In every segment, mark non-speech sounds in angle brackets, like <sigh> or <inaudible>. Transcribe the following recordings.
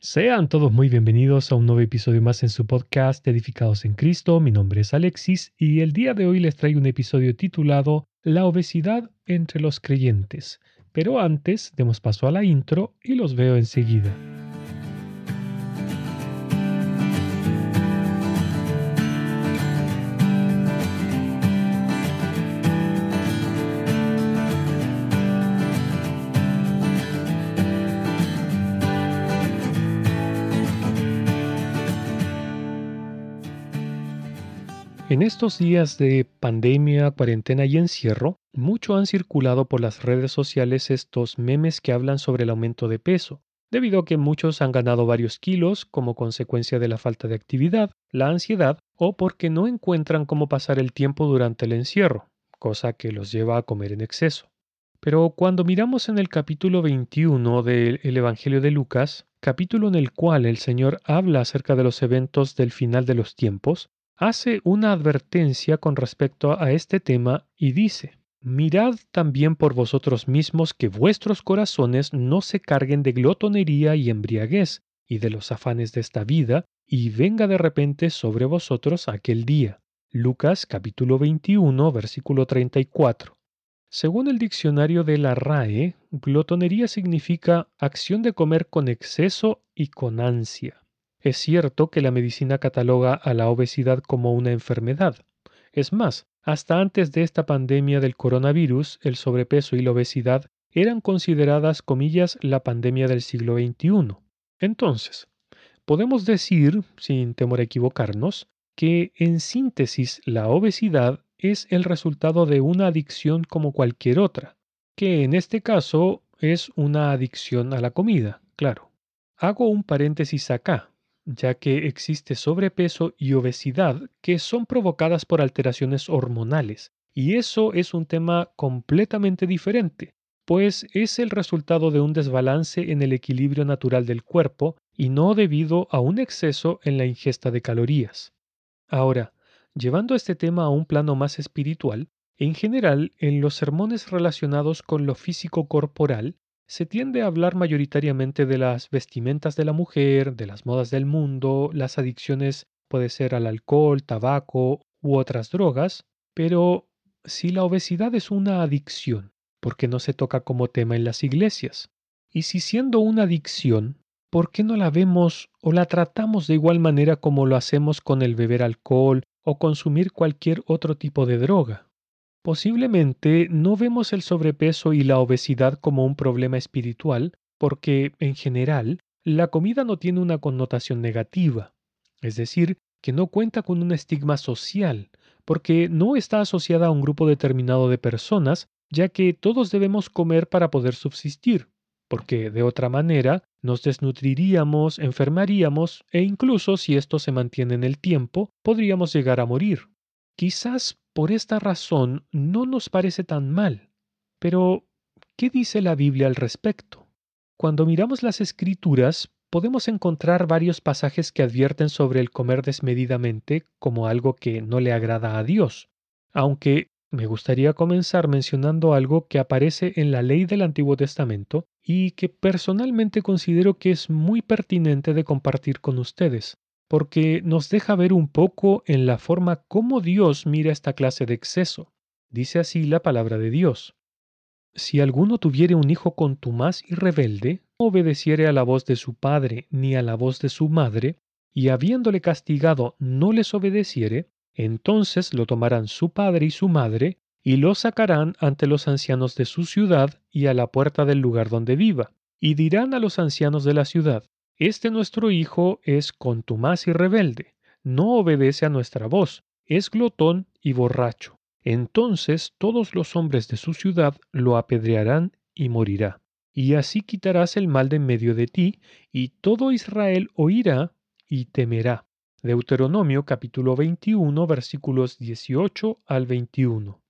Sean todos muy bienvenidos a un nuevo episodio más en su podcast Edificados en Cristo. Mi nombre es Alexis y el día de hoy les traigo un episodio titulado La obesidad entre los creyentes. Pero antes, demos paso a la intro y los veo enseguida. En estos días de pandemia, cuarentena y encierro, mucho han circulado por las redes sociales estos memes que hablan sobre el aumento de peso, debido a que muchos han ganado varios kilos como consecuencia de la falta de actividad, la ansiedad o porque no encuentran cómo pasar el tiempo durante el encierro, cosa que los lleva a comer en exceso. Pero cuando miramos en el capítulo 21 del Evangelio de Lucas, capítulo en el cual el Señor habla acerca de los eventos del final de los tiempos, hace una advertencia con respecto a este tema y dice, Mirad también por vosotros mismos que vuestros corazones no se carguen de glotonería y embriaguez y de los afanes de esta vida, y venga de repente sobre vosotros aquel día. Lucas capítulo 21 versículo 34. Según el diccionario de la RAE, glotonería significa acción de comer con exceso y con ansia. Es cierto que la medicina cataloga a la obesidad como una enfermedad. Es más, hasta antes de esta pandemia del coronavirus, el sobrepeso y la obesidad eran consideradas, comillas, la pandemia del siglo XXI. Entonces, podemos decir, sin temor a equivocarnos, que en síntesis la obesidad es el resultado de una adicción como cualquier otra, que en este caso es una adicción a la comida, claro. Hago un paréntesis acá, ya que existe sobrepeso y obesidad que son provocadas por alteraciones hormonales, y eso es un tema completamente diferente, pues es el resultado de un desbalance en el equilibrio natural del cuerpo y no debido a un exceso en la ingesta de calorías. Ahora, llevando este tema a un plano más espiritual, en general, en los sermones relacionados con lo físico corporal, se tiende a hablar mayoritariamente de las vestimentas de la mujer, de las modas del mundo, las adicciones puede ser al alcohol, tabaco u otras drogas, pero si la obesidad es una adicción, ¿por qué no se toca como tema en las iglesias? Y si siendo una adicción, ¿por qué no la vemos o la tratamos de igual manera como lo hacemos con el beber alcohol o consumir cualquier otro tipo de droga? Posiblemente no vemos el sobrepeso y la obesidad como un problema espiritual porque, en general, la comida no tiene una connotación negativa, es decir, que no cuenta con un estigma social, porque no está asociada a un grupo determinado de personas, ya que todos debemos comer para poder subsistir, porque de otra manera nos desnutriríamos, enfermaríamos e incluso si esto se mantiene en el tiempo, podríamos llegar a morir. Quizás por esta razón no nos parece tan mal. Pero, ¿qué dice la Biblia al respecto? Cuando miramos las escrituras, podemos encontrar varios pasajes que advierten sobre el comer desmedidamente como algo que no le agrada a Dios, aunque me gustaría comenzar mencionando algo que aparece en la ley del Antiguo Testamento y que personalmente considero que es muy pertinente de compartir con ustedes porque nos deja ver un poco en la forma como Dios mira esta clase de exceso. Dice así la palabra de Dios. Si alguno tuviere un hijo contumaz y rebelde, no obedeciere a la voz de su padre ni a la voz de su madre, y habiéndole castigado no les obedeciere, entonces lo tomarán su padre y su madre, y lo sacarán ante los ancianos de su ciudad y a la puerta del lugar donde viva, y dirán a los ancianos de la ciudad, este nuestro hijo es contumaz y rebelde, no obedece a nuestra voz, es glotón y borracho. Entonces todos los hombres de su ciudad lo apedrearán y morirá. Y así quitarás el mal de en medio de ti, y todo Israel oirá y temerá. Deuteronomio capítulo 21 versículos 18 al 21.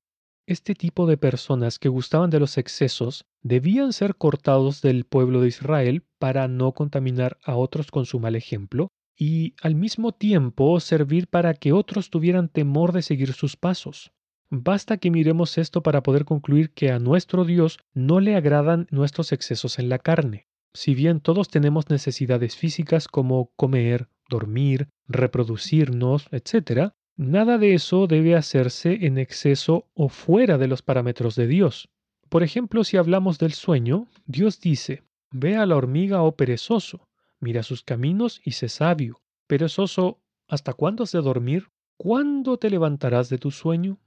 Este tipo de personas que gustaban de los excesos debían ser cortados del pueblo de Israel para no contaminar a otros con su mal ejemplo y al mismo tiempo servir para que otros tuvieran temor de seguir sus pasos. Basta que miremos esto para poder concluir que a nuestro Dios no le agradan nuestros excesos en la carne. Si bien todos tenemos necesidades físicas como comer, dormir, reproducirnos, etc., nada de eso debe hacerse en exceso o fuera de los parámetros de Dios. Por ejemplo, si hablamos del sueño, Dios dice, Ve a la hormiga, oh perezoso, mira sus caminos y sé sabio. Perezoso, ¿hasta cuándo has de dormir? ¿Cuándo te levantarás de tu sueño?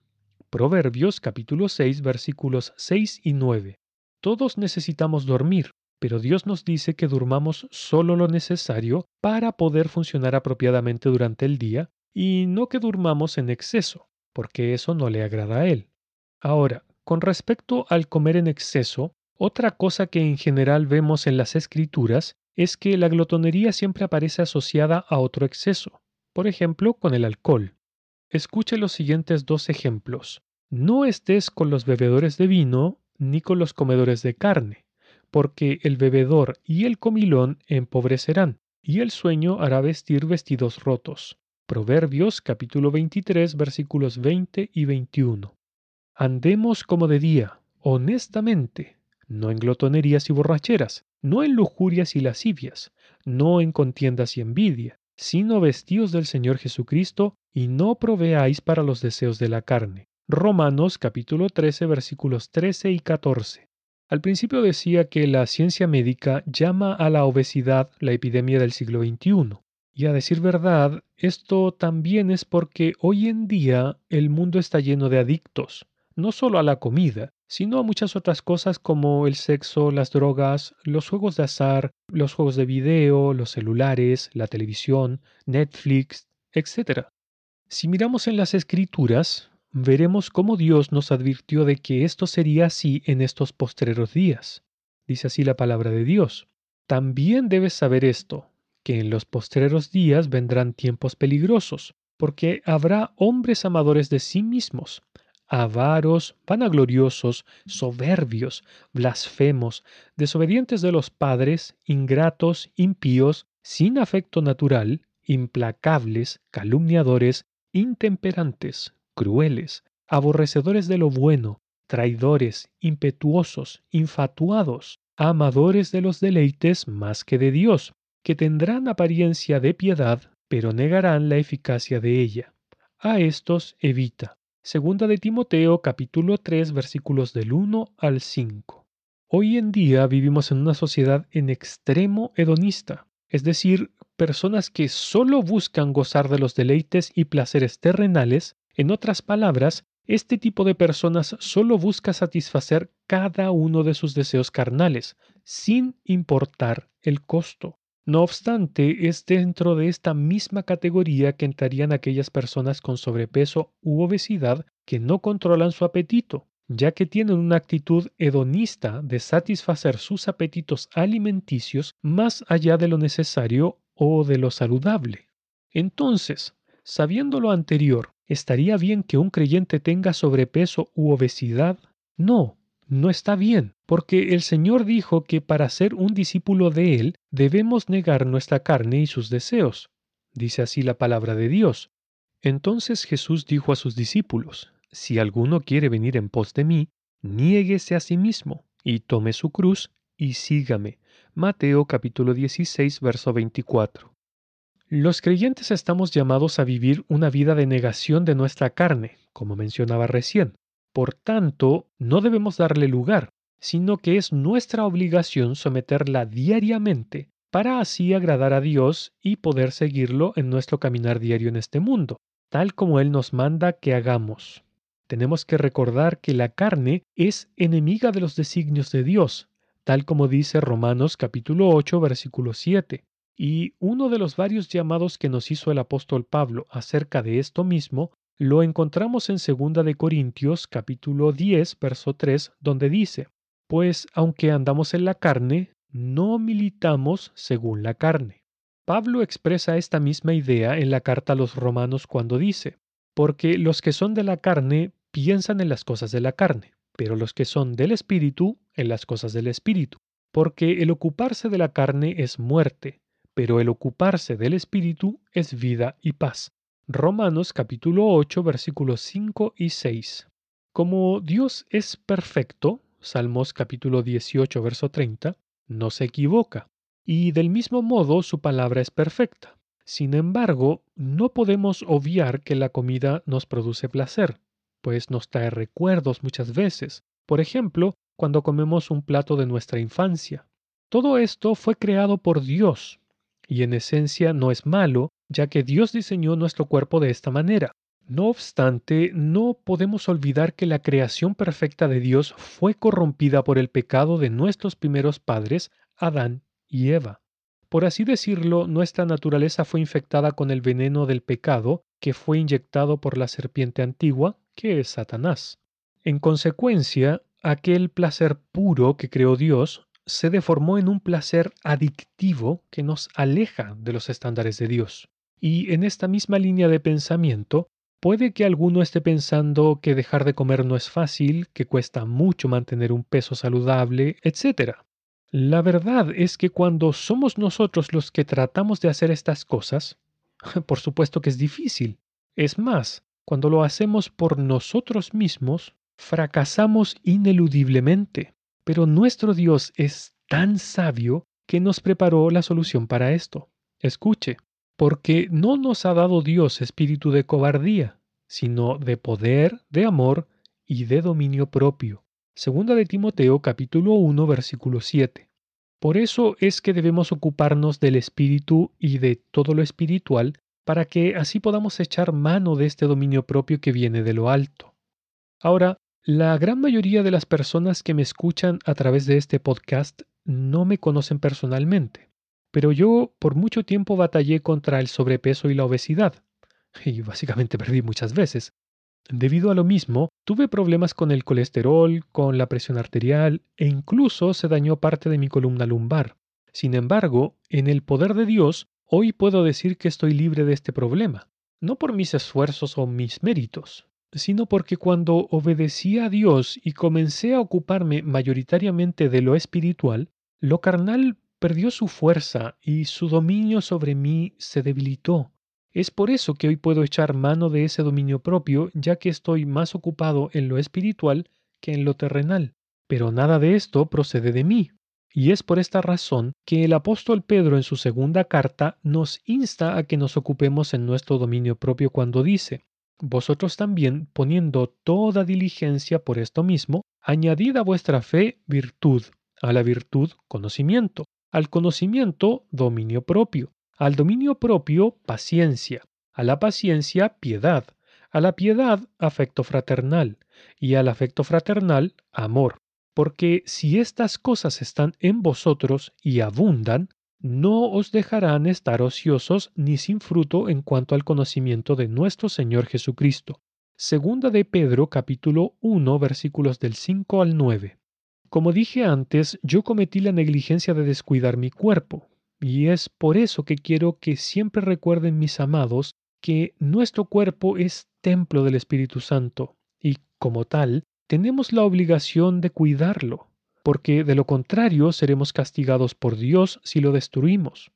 Proverbios capítulo 6 versículos 6 y 9. Todos necesitamos dormir, pero Dios nos dice que durmamos solo lo necesario para poder funcionar apropiadamente durante el día y no que durmamos en exceso, porque eso no le agrada a Él. Ahora, con respecto al comer en exceso, otra cosa que en general vemos en las escrituras es que la glotonería siempre aparece asociada a otro exceso, por ejemplo, con el alcohol. Escuche los siguientes dos ejemplos. No estés con los bebedores de vino ni con los comedores de carne, porque el bebedor y el comilón empobrecerán, y el sueño hará vestir vestidos rotos. Proverbios capítulo 23 versículos 20 y 21. Andemos como de día, honestamente, no en glotonerías y borracheras, no en lujurias y lascivias, no en contiendas y envidia, sino vestidos del Señor Jesucristo y no proveáis para los deseos de la carne. Romanos capítulo 13 versículos 13 y 14. Al principio decía que la ciencia médica llama a la obesidad la epidemia del siglo XXI. Y a decir verdad, esto también es porque hoy en día el mundo está lleno de adictos, no solo a la comida, sino a muchas otras cosas como el sexo, las drogas, los juegos de azar, los juegos de video, los celulares, la televisión, Netflix, etc. Si miramos en las escrituras, veremos cómo Dios nos advirtió de que esto sería así en estos postreros días. Dice así la palabra de Dios. También debes saber esto, que en los postreros días vendrán tiempos peligrosos, porque habrá hombres amadores de sí mismos, avaros, vanagloriosos, soberbios, blasfemos, desobedientes de los padres, ingratos, impíos, sin afecto natural, implacables, calumniadores, intemperantes, crueles, aborrecedores de lo bueno, traidores, impetuosos, infatuados, amadores de los deleites más que de Dios, que tendrán apariencia de piedad, pero negarán la eficacia de ella. A estos evita Segunda de Timoteo capítulo 3 versículos del 1 al 5. Hoy en día vivimos en una sociedad en extremo hedonista, es decir, personas que solo buscan gozar de los deleites y placeres terrenales, en otras palabras, este tipo de personas solo busca satisfacer cada uno de sus deseos carnales, sin importar el costo. No obstante, es dentro de esta misma categoría que entrarían aquellas personas con sobrepeso u obesidad que no controlan su apetito, ya que tienen una actitud hedonista de satisfacer sus apetitos alimenticios más allá de lo necesario o de lo saludable. Entonces, sabiendo lo anterior, ¿estaría bien que un creyente tenga sobrepeso u obesidad? No, no está bien, porque el Señor dijo que para ser un discípulo de Él debemos negar nuestra carne y sus deseos. Dice así la palabra de Dios. Entonces Jesús dijo a sus discípulos, Si alguno quiere venir en pos de mí, niéguese a sí mismo, y tome su cruz, y sígame. Mateo capítulo 16, verso 24. Los creyentes estamos llamados a vivir una vida de negación de nuestra carne, como mencionaba recién. Por tanto, no debemos darle lugar, sino que es nuestra obligación someterla diariamente para así agradar a Dios y poder seguirlo en nuestro caminar diario en este mundo, tal como Él nos manda que hagamos. Tenemos que recordar que la carne es enemiga de los designios de Dios, tal como dice Romanos capítulo 8 versículo 7. Y uno de los varios llamados que nos hizo el apóstol Pablo acerca de esto mismo lo encontramos en 2 de Corintios capítulo 10, verso 3, donde dice, Pues aunque andamos en la carne, no militamos según la carne. Pablo expresa esta misma idea en la carta a los romanos cuando dice, Porque los que son de la carne piensan en las cosas de la carne, pero los que son del espíritu en las cosas del espíritu. Porque el ocuparse de la carne es muerte, pero el ocuparse del espíritu es vida y paz. Romanos capítulo 8 versículos 5 y 6. Como Dios es perfecto, Salmos capítulo 18 verso 30, no se equivoca, y del mismo modo su palabra es perfecta. Sin embargo, no podemos obviar que la comida nos produce placer, pues nos trae recuerdos muchas veces. Por ejemplo, cuando comemos un plato de nuestra infancia. Todo esto fue creado por Dios, y en esencia no es malo, ya que Dios diseñó nuestro cuerpo de esta manera. No obstante, no podemos olvidar que la creación perfecta de Dios fue corrompida por el pecado de nuestros primeros padres, Adán y Eva. Por así decirlo, nuestra naturaleza fue infectada con el veneno del pecado que fue inyectado por la serpiente antigua, que es Satanás. En consecuencia, aquel placer puro que creó Dios se deformó en un placer adictivo que nos aleja de los estándares de Dios. Y en esta misma línea de pensamiento, puede que alguno esté pensando que dejar de comer no es fácil, que cuesta mucho mantener un peso saludable, etc. La verdad es que cuando somos nosotros los que tratamos de hacer estas cosas, <laughs> por supuesto que es difícil. Es más, cuando lo hacemos por nosotros mismos, fracasamos ineludiblemente. Pero nuestro Dios es tan sabio que nos preparó la solución para esto. Escuche, porque no nos ha dado Dios espíritu de cobardía, sino de poder, de amor y de dominio propio. Segunda de Timoteo capítulo 1 versículo 7. Por eso es que debemos ocuparnos del espíritu y de todo lo espiritual para que así podamos echar mano de este dominio propio que viene de lo alto. Ahora, la gran mayoría de las personas que me escuchan a través de este podcast no me conocen personalmente, pero yo por mucho tiempo batallé contra el sobrepeso y la obesidad, y básicamente <laughs> perdí muchas veces. Debido a lo mismo, tuve problemas con el colesterol, con la presión arterial e incluso se dañó parte de mi columna lumbar. Sin embargo, en el poder de Dios, hoy puedo decir que estoy libre de este problema, no por mis esfuerzos o mis méritos, sino porque cuando obedecí a Dios y comencé a ocuparme mayoritariamente de lo espiritual, lo carnal perdió su fuerza y su dominio sobre mí se debilitó. Es por eso que hoy puedo echar mano de ese dominio propio, ya que estoy más ocupado en lo espiritual que en lo terrenal. Pero nada de esto procede de mí. Y es por esta razón que el apóstol Pedro en su segunda carta nos insta a que nos ocupemos en nuestro dominio propio cuando dice, vosotros también, poniendo toda diligencia por esto mismo, añadid a vuestra fe virtud, a la virtud conocimiento, al conocimiento dominio propio, al dominio propio paciencia, a la paciencia piedad, a la piedad afecto fraternal, y al afecto fraternal amor. Porque si estas cosas están en vosotros y abundan, no os dejarán estar ociosos ni sin fruto en cuanto al conocimiento de nuestro Señor Jesucristo. Segunda de Pedro capítulo 1 versículos del 5 al 9. Como dije antes, yo cometí la negligencia de descuidar mi cuerpo, y es por eso que quiero que siempre recuerden mis amados que nuestro cuerpo es templo del Espíritu Santo, y como tal, tenemos la obligación de cuidarlo porque de lo contrario seremos castigados por Dios si lo destruimos.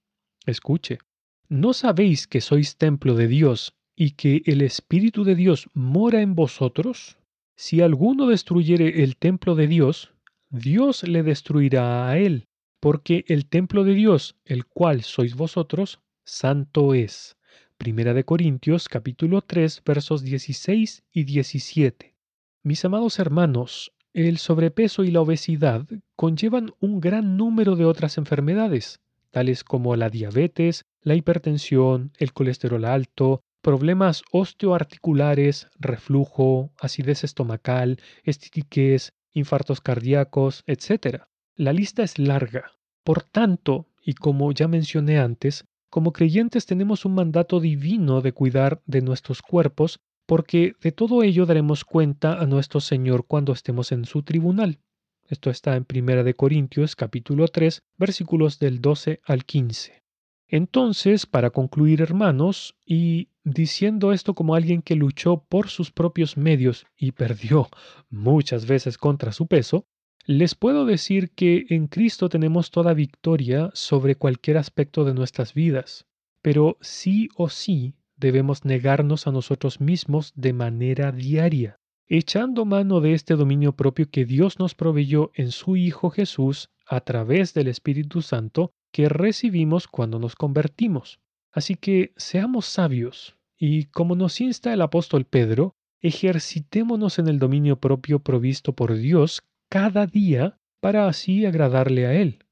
Escuche, ¿no sabéis que sois templo de Dios y que el Espíritu de Dios mora en vosotros? Si alguno destruyere el templo de Dios, Dios le destruirá a él, porque el templo de Dios, el cual sois vosotros, santo es. Primera de Corintios capítulo 3 versos 16 y 17. Mis amados hermanos, el sobrepeso y la obesidad conllevan un gran número de otras enfermedades, tales como la diabetes, la hipertensión, el colesterol alto, problemas osteoarticulares, reflujo, acidez estomacal, estitiques, infartos cardíacos, etc. La lista es larga. Por tanto, y como ya mencioné antes, como creyentes tenemos un mandato divino de cuidar de nuestros cuerpos porque de todo ello daremos cuenta a nuestro Señor cuando estemos en su tribunal. Esto está en Primera de Corintios capítulo 3, versículos del 12 al 15. Entonces, para concluir, hermanos, y diciendo esto como alguien que luchó por sus propios medios y perdió muchas veces contra su peso, les puedo decir que en Cristo tenemos toda victoria sobre cualquier aspecto de nuestras vidas, pero sí o sí debemos negarnos a nosotros mismos de manera diaria. echando mano de este dominio propio que Dios nos proveyó en su Hijo Jesús a través del Espíritu Santo que recibimos cuando nos convertimos. Así que seamos sabios y, como nos insta el apóstol Pedro, ejercitémonos en el dominio propio provisto por Dios cada día para así agradarle a Él.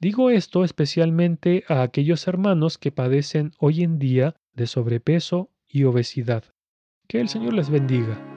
Digo esto especialmente a aquellos hermanos que padecen hoy en día de sobrepeso y obesidad. Que el Señor les bendiga.